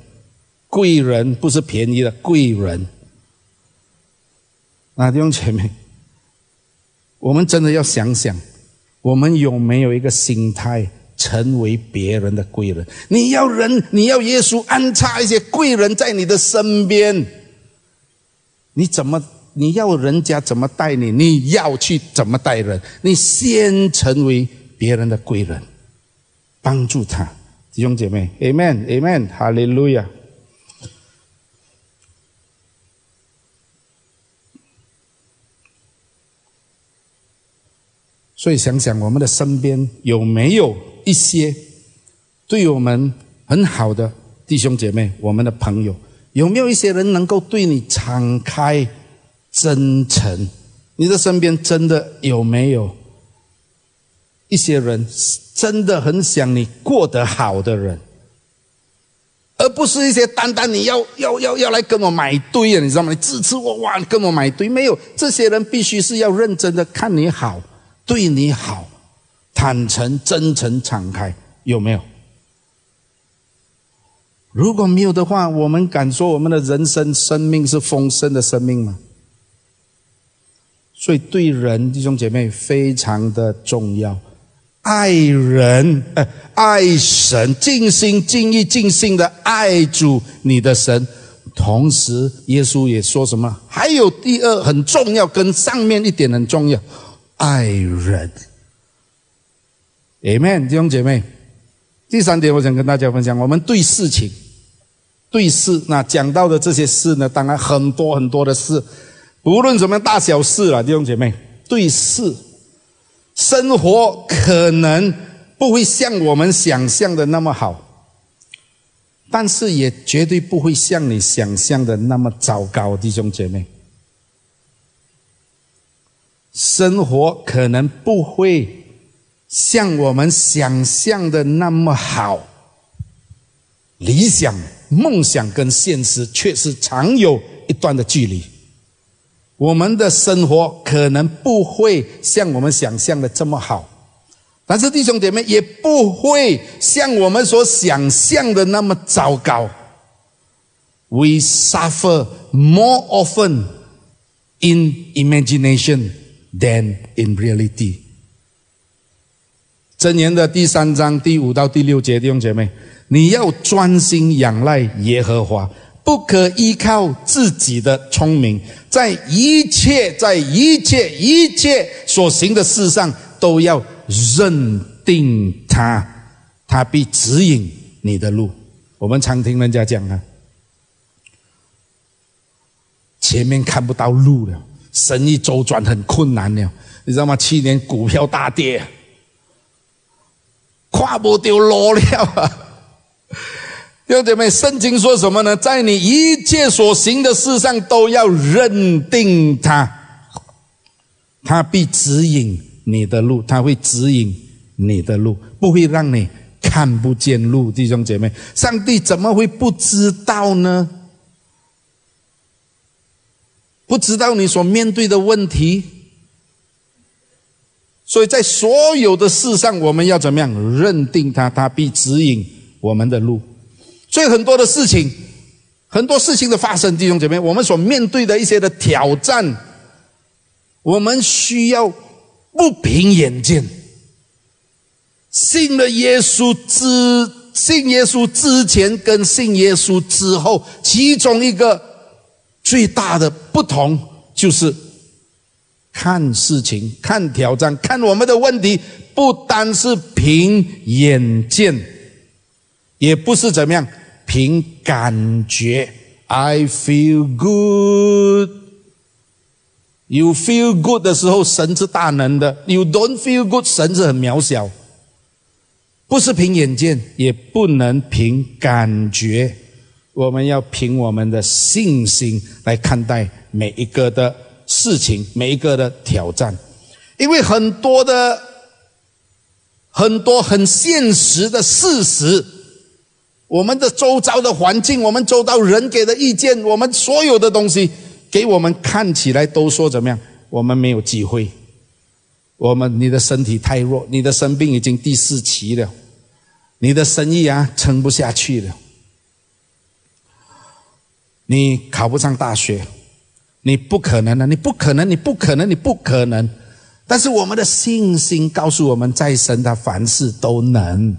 贵人不是便宜的贵人。那，弟兄姐妹，我们真的要想想，我们有没有一个心态，成为别人的贵人？你要人，你要耶稣安插一些贵人在你的身边。你怎么？你要人家怎么待你？你要去怎么待人？你先成为别人的贵人，帮助他，弟兄姐妹，Amen，Amen，哈利路亚。所以想想我们的身边有没有一些对我们很好的弟兄姐妹，我们的朋友。有没有一些人能够对你敞开、真诚？你的身边真的有没有一些人真的很想你过得好的人，而不是一些单单你要要要要来跟我买堆啊？你知道吗？你支持我哇，跟我买堆没有？这些人必须是要认真的看你好，对你好，坦诚、真诚、敞开，有没有？如果没有的话，我们敢说我们的人生生命是丰盛的生命吗？所以对人弟兄姐妹非常的重要，爱人，爱神，尽心尽意尽心的爱主你的神。同时，耶稣也说什么？还有第二很重要，跟上面一点很重要，爱人。Amen，弟兄姐妹。第三点，我想跟大家分享，我们对事情。对事，那讲到的这些事呢，当然很多很多的事，不论什么大小事了，弟兄姐妹，对事，生活可能不会像我们想象的那么好，但是也绝对不会像你想象的那么糟糕，弟兄姐妹。生活可能不会像我们想象的那么好，理想、梦想跟现实却是常有一段的距离。我们的生活可能不会像我们想象的这么好，但是弟兄姐妹也不会像我们所想象的那么糟糕。We suffer more often in imagination. Than in reality，箴言的第三章第五到第六节，弟兄姐妹，你要专心仰赖耶和华，不可依靠自己的聪明，在一切在一切一切所行的事上都要认定他，他必指引你的路。我们常听人家讲啊，前面看不到路了。生意周转很困难了，你知道吗？去年股票大跌，跨不丢落了啊！弟兄姐妹，圣经说什么呢？在你一切所行的事上都要认定他，他必指引你的路，他会指引你的路，不会让你看不见路。弟兄姐妹，上帝怎么会不知道呢？不知道你所面对的问题，所以在所有的事上，我们要怎么样认定他？他必指引我们的路。所以很多的事情，很多事情的发生，弟兄姐妹，我们所面对的一些的挑战，我们需要不凭眼见，信了耶稣之信耶稣之前跟信耶稣之后，其中一个。最大的不同就是看事情、看挑战、看我们的问题，不单是凭眼见，也不是怎么样凭感觉。I feel good. You feel good 的时候，神是大能的；You don't feel good，神是很渺小。不是凭眼见，也不能凭感觉。我们要凭我们的信心来看待每一个的事情，每一个的挑战，因为很多的很多很现实的事实，我们的周遭的环境，我们周遭人给的意见，我们所有的东西，给我们看起来都说怎么样？我们没有机会，我们你的身体太弱，你的生病已经第四期了，你的生意啊撑不下去了。你考不上大学，你不可能的，你不可能，你不可能，你不可能。但是我们的信心告诉我们，在神他凡事都能。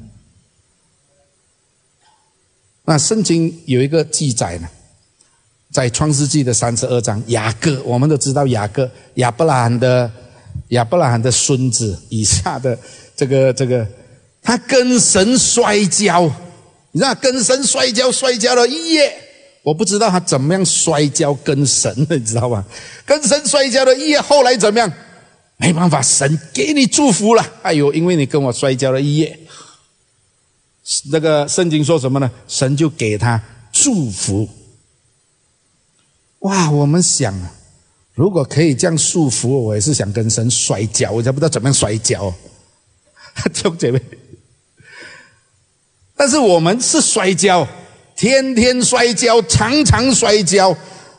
那圣经有一个记载呢，在创世纪的三十二章，雅各，我们都知道雅各，亚伯拉罕的亚伯拉罕的孙子以下的这个这个，他跟神摔跤，你知道跟神摔跤摔跤了一夜。我不知道他怎么样摔跤跟神的，你知道吧？跟神摔跤的一夜，后来怎么样？没办法，神给你祝福了。哎呦，因为你跟我摔跤了一夜，那个圣经说什么呢？神就给他祝福。哇，我们想啊，如果可以这样束缚，我也是想跟神摔跤，我才不知道怎么样摔跤，[LAUGHS] 兄姐妹。但是我们是摔跤。天天摔跤，常常摔跤。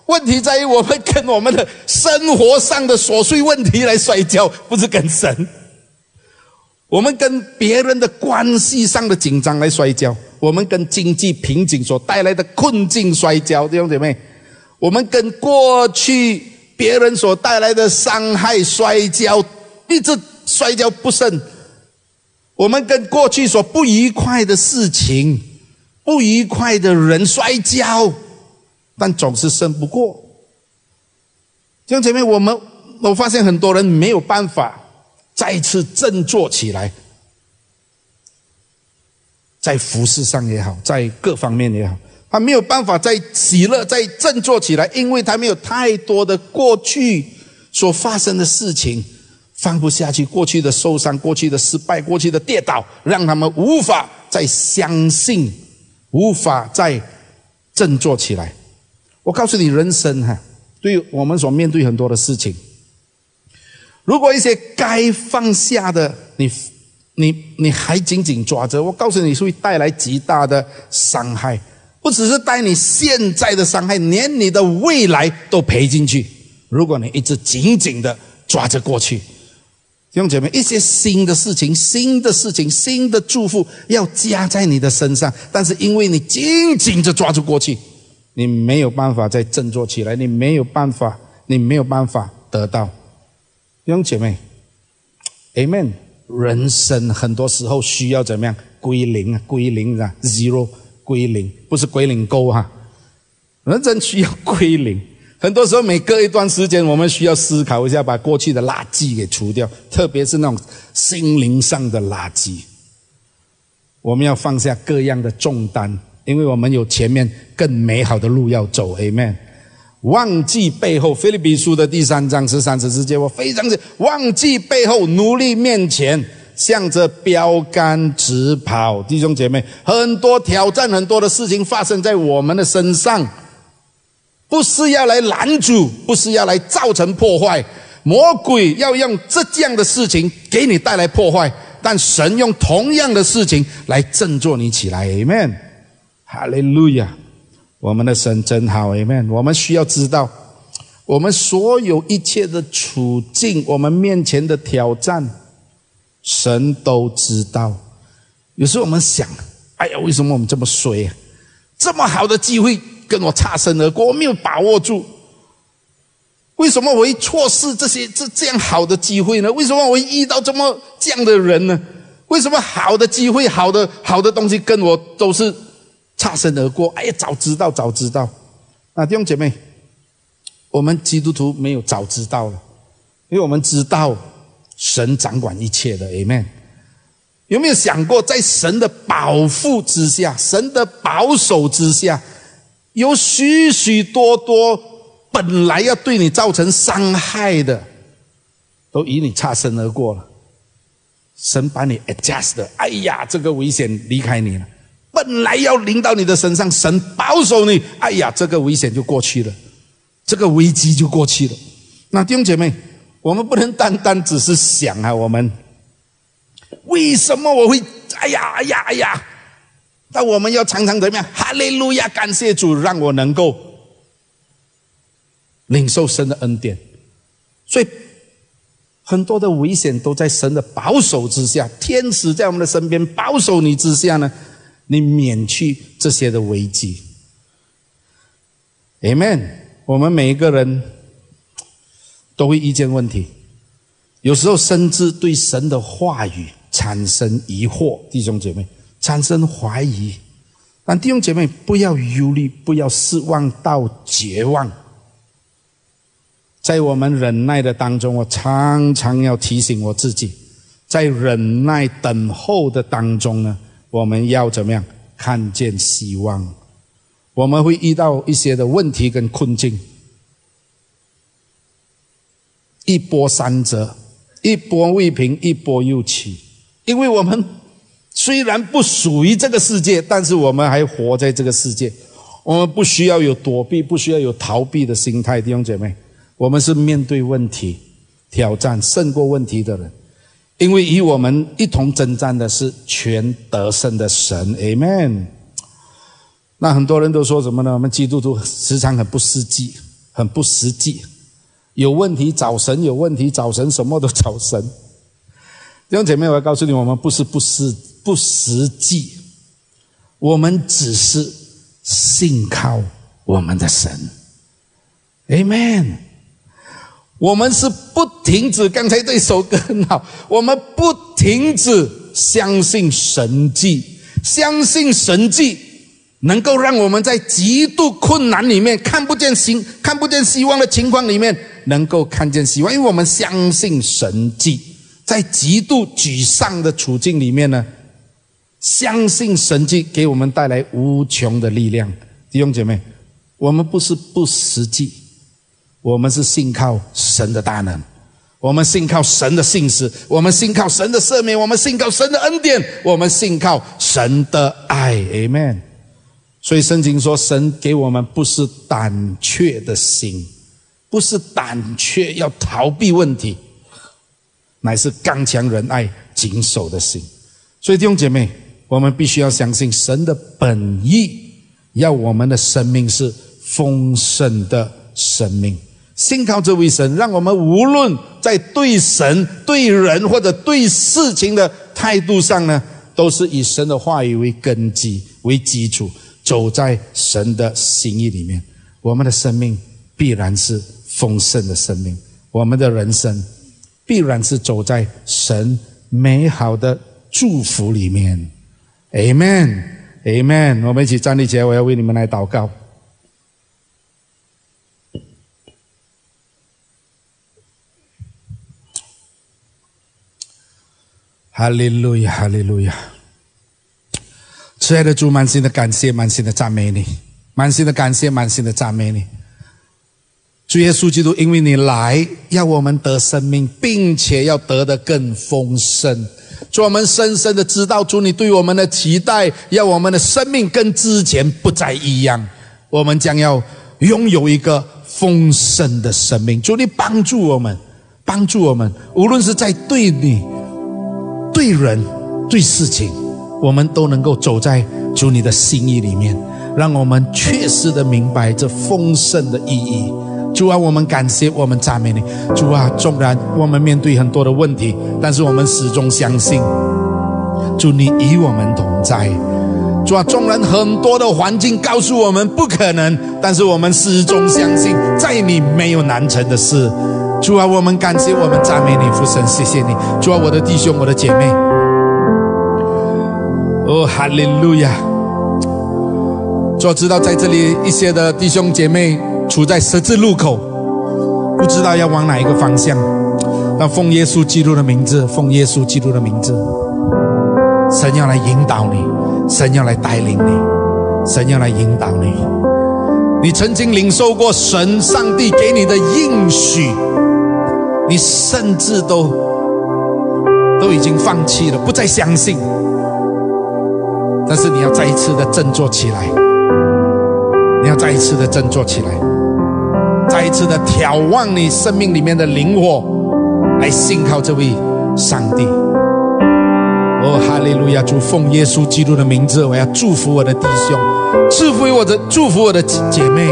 问题在于我们跟我们的生活上的琐碎问题来摔跤，不是跟神。我们跟别人的关系上的紧张来摔跤，我们跟经济瓶颈所带来的困境摔跤，弟兄姐妹。我们跟过去别人所带来的伤害摔跤，一直摔跤不胜。我们跟过去所不愉快的事情。不愉快的人摔跤，但总是胜不过。像前面，我们我发现很多人没有办法再次振作起来，在服饰上也好，在各方面也好，他没有办法再喜乐、再振作起来，因为他没有太多的过去所发生的事情放不下去，过去的受伤、过去的失败、过去的跌倒，让他们无法再相信。无法再振作起来。我告诉你，人生哈，对我们所面对很多的事情，如果一些该放下的，你你你还紧紧抓着，我告诉你是，会带来极大的伤害。不只是带你现在的伤害，连你的未来都赔进去。如果你一直紧紧的抓着过去，弟兄姐妹，一些新的事情、新的事情、新的祝福要加在你的身上，但是因为你紧紧的抓住过去，你没有办法再振作起来，你没有办法，你没有办法得到。弟兄姐妹，Amen。人生很多时候需要怎么样归零啊？归零啊，zero。归零不是归零沟哈，人真需要归零。很多时候，每隔一段时间，我们需要思考一下，把过去的垃圾给除掉，特别是那种心灵上的垃圾。我们要放下各样的重担，因为我们有前面更美好的路要走。Amen。忘记背后，菲利比书的第三章十三十之节，我非常的忘记背后，努力面前。向着标杆直跑，弟兄姐妹，很多挑战，很多的事情发生在我们的身上，不是要来拦阻，不是要来造成破坏。魔鬼要用这样的事情给你带来破坏，但神用同样的事情来振作你起来。Amen，哈利路亚，我们的神真好。Amen，我们需要知道，我们所有一切的处境，我们面前的挑战。神都知道，有时候我们想，哎呀，为什么我们这么衰啊？这么好的机会跟我擦身而过，我没有把握住。为什么我会错失这些这这样好的机会呢？为什么我会遇到这么这样的人呢？为什么好的机会、好的好的东西跟我都是擦身而过？哎呀，早知道，早知道。啊，弟兄姐妹，我们基督徒没有早知道了，因为我们知道。神掌管一切的，Amen。有没有想过，在神的保护之下，神的保守之下，有许许多多本来要对你造成伤害的，都与你擦身而过了。神把你 adjust 的，哎呀，这个危险离开你了。本来要临到你的身上，神保守你，哎呀，这个危险就过去了，这个危机就过去了。那弟兄姐妹。我们不能单单只是想啊，我们为什么我会哎呀哎呀哎呀？但我们要常常怎么样？哈利路亚，感谢主，让我能够领受神的恩典。所以很多的危险都在神的保守之下，天使在我们的身边保守你之下呢，你免去这些的危机。Amen。我们每一个人。都会遇见问题，有时候甚至对神的话语产生疑惑，弟兄姐妹产生怀疑。但弟兄姐妹不要忧虑，不要失望到绝望。在我们忍耐的当中，我常常要提醒我自己，在忍耐等候的当中呢，我们要怎么样看见希望？我们会遇到一些的问题跟困境。一波三折，一波未平，一波又起。因为我们虽然不属于这个世界，但是我们还活在这个世界。我们不需要有躲避，不需要有逃避的心态，弟兄姐妹。我们是面对问题、挑战、胜过问题的人。因为与我们一同征战的是全得胜的神，Amen。那很多人都说什么呢？我们基督徒时常很不实际，很不实际。有问题找神，有问题找神，什么都找神。弟兄姐妹，我要告诉你，我们不是不实不实际，我们只是信靠我们的神。Amen。我们是不停止，刚才这首歌很好，我们不停止相信神迹，相信神迹能够让我们在极度困难里面看不见希看不见希望的情况里面。能够看见希望，因为我们相信神迹，在极度沮丧的处境里面呢，相信神迹给我们带来无穷的力量。弟兄姐妹，我们不是不实际，我们是信靠神的大能，我们信靠神的信实，我们信靠神的赦免，我们信靠神的恩典，我们信靠神的爱。Amen。所以圣经说，神给我们不是胆怯的心，不是胆怯要逃避问题，乃是刚强仁爱、谨守的心。所以弟兄姐妹，我们必须要相信神的本意，要我们的生命是丰盛的生命。信靠这位神，让我们无论在对神、对人或者对事情的态度上呢，都是以神的话语为根基、为基础，走在神的心意里面。我们的生命必然是丰盛的生命，我们的人生必然是走在神美好的祝福里面。Amen，Amen。我们一起站立起来，我要为你们来祷告。哈利路亚，哈利路亚！亲爱的主，满心的感谢，满心的赞美你，满心的感谢，满心的赞美你。主耶稣基督，因为你来，要我们得生命，并且要得的更丰盛。主，我们深深的知道，主你对我们的期待，要我们的生命跟之前不再一样。我们将要拥有一个丰盛的生命。主，你帮助我们，帮助我们，无论是在对你。对人、对事情，我们都能够走在主你的心意里面，让我们确实的明白这丰盛的意义。主啊，我们感谢，我们赞美你。主啊，纵然我们面对很多的问题，但是我们始终相信，主你与我们同在。主啊，纵然很多的环境告诉我们不可能，但是我们始终相信，在你没有难成的事。主啊，我们感谢，我们赞美你，父神，谢谢你。主啊，我的弟兄，我的姐妹，哦，哈利路亚。主知道在这里一些的弟兄姐妹处在十字路口，不知道要往哪一个方向。那奉耶稣基督的名字，奉耶稣基督的名字，神要来引导你，神要来带领你，神要来引导你。你曾经领受过神上帝给你的应许。你甚至都都已经放弃了，不再相信。但是你要再一次的振作起来，你要再一次的振作起来，再一次的眺望你生命里面的灵火，来信靠这位上帝。哦，哈利路亚！主奉耶稣基督的名字，我要祝福我的弟兄，赐福于我的祝福我的姐妹。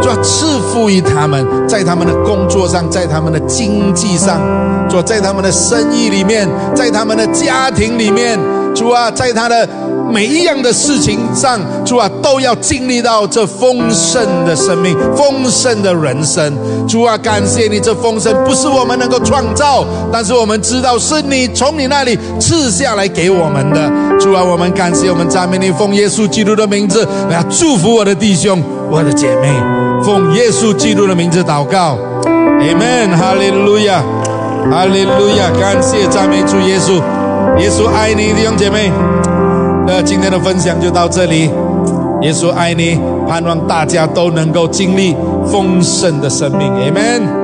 主要赐福于他们，在他们的工作上，在他们的经济上，主在他们的生意里面，在他们的家庭里面，主啊，在他的每一样的事情上，主啊，都要经历到这丰盛的生命、丰盛的人生。主啊，感谢你，这丰盛不是我们能够创造，但是我们知道是你从你那里赐下来给我们的。主啊，我们感谢，我们赞美你，奉耶稣基督的名字，我要祝福我的弟兄、我的姐妹。奉耶稣基督的名字祷告，Amen，哈利路亚，哈利路亚，感谢赞美主耶稣，耶稣爱你，弟兄姐妹。那今天的分享就到这里，耶稣爱你，盼望大家都能够经历丰盛的生命，Amen。